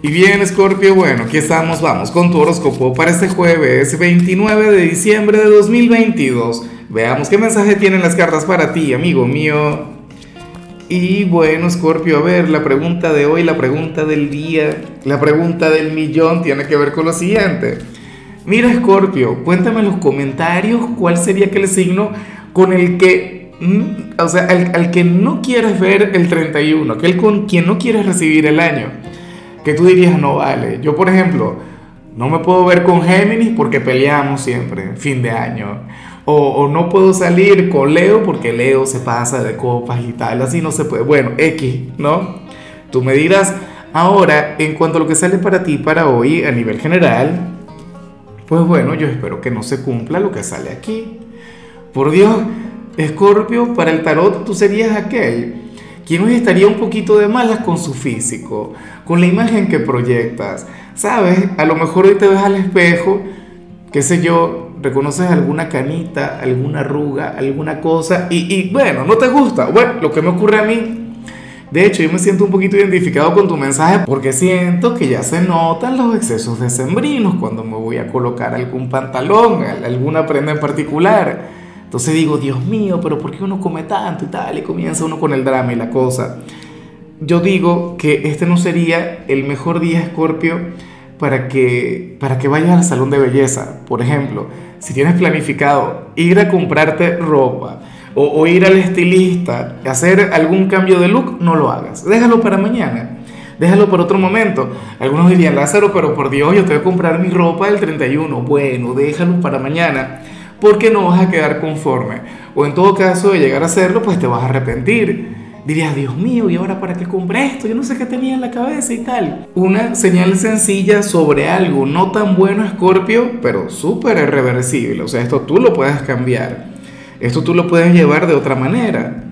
Y bien, Scorpio, bueno, aquí estamos, vamos con tu horóscopo para este jueves 29 de diciembre de 2022. Veamos qué mensaje tienen las cartas para ti, amigo mío. Y bueno, Scorpio, a ver, la pregunta de hoy, la pregunta del día, la pregunta del millón tiene que ver con lo siguiente. Mira, Scorpio, cuéntame en los comentarios cuál sería aquel signo con el que, mm, o sea, al, al que no quieres ver el 31, aquel con quien no quieres recibir el año que tú dirías, no vale. Yo, por ejemplo, no me puedo ver con Géminis porque peleamos siempre, fin de año. O, o, no puedo salir con Leo porque Leo se pasa de copas y tal, así no se puede. Bueno, X, ¿no? Tú me dirás, ahora, en cuanto a lo que sale para ti para hoy a nivel general, pues bueno, yo espero que no se cumpla lo que sale aquí. Por Dios, Escorpio, para el tarot tú serías aquel quien hoy estaría un poquito de malas con su físico, con la imagen que proyectas. ¿Sabes? A lo mejor hoy te ves al espejo, qué sé yo, reconoces alguna canita, alguna arruga, alguna cosa, y, y bueno, no te gusta. Bueno, lo que me ocurre a mí de hecho, yo me siento un poquito identificado con tu mensaje porque siento que ya se notan los excesos de sembrinos cuando me voy a colocar algún pantalón, alguna prenda en particular. Entonces digo, Dios mío, pero ¿por qué uno come tanto y tal? Y comienza uno con el drama y la cosa. Yo digo que este no sería el mejor día, Escorpio, para que, para que vayas al salón de belleza. Por ejemplo, si tienes planificado ir a comprarte ropa o, o ir al estilista, hacer algún cambio de look, no lo hagas. Déjalo para mañana. Déjalo para otro momento. Algunos dirían, Lázaro, pero por Dios, yo te voy a comprar mi ropa del 31. Bueno, déjalo para mañana porque no vas a quedar conforme. O en todo caso de llegar a hacerlo, pues te vas a arrepentir. Dirías, Dios mío, ¿y ahora para qué compré esto? Yo no sé qué tenía en la cabeza y tal. Una señal sencilla sobre algo no tan bueno, Escorpio, pero súper irreversible. O sea, esto tú lo puedes cambiar. Esto tú lo puedes llevar de otra manera.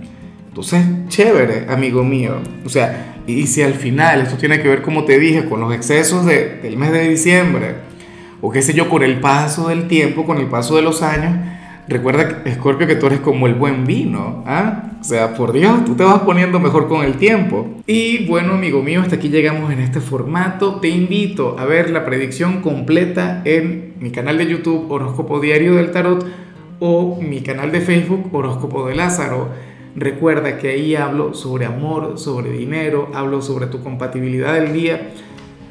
Entonces, chévere, amigo mío. O sea, y si al final esto tiene que ver, como te dije, con los excesos de, del mes de diciembre, o qué sé yo, con el paso del tiempo, con el paso de los años, recuerda, Scorpio, que tú eres como el buen vino, ¿ah? O sea, por Dios, tú te vas poniendo mejor con el tiempo. Y bueno, amigo mío, hasta aquí llegamos en este formato. Te invito a ver la predicción completa en mi canal de YouTube Horóscopo Diario del Tarot o mi canal de Facebook Horóscopo de Lázaro. Recuerda que ahí hablo sobre amor, sobre dinero, hablo sobre tu compatibilidad del día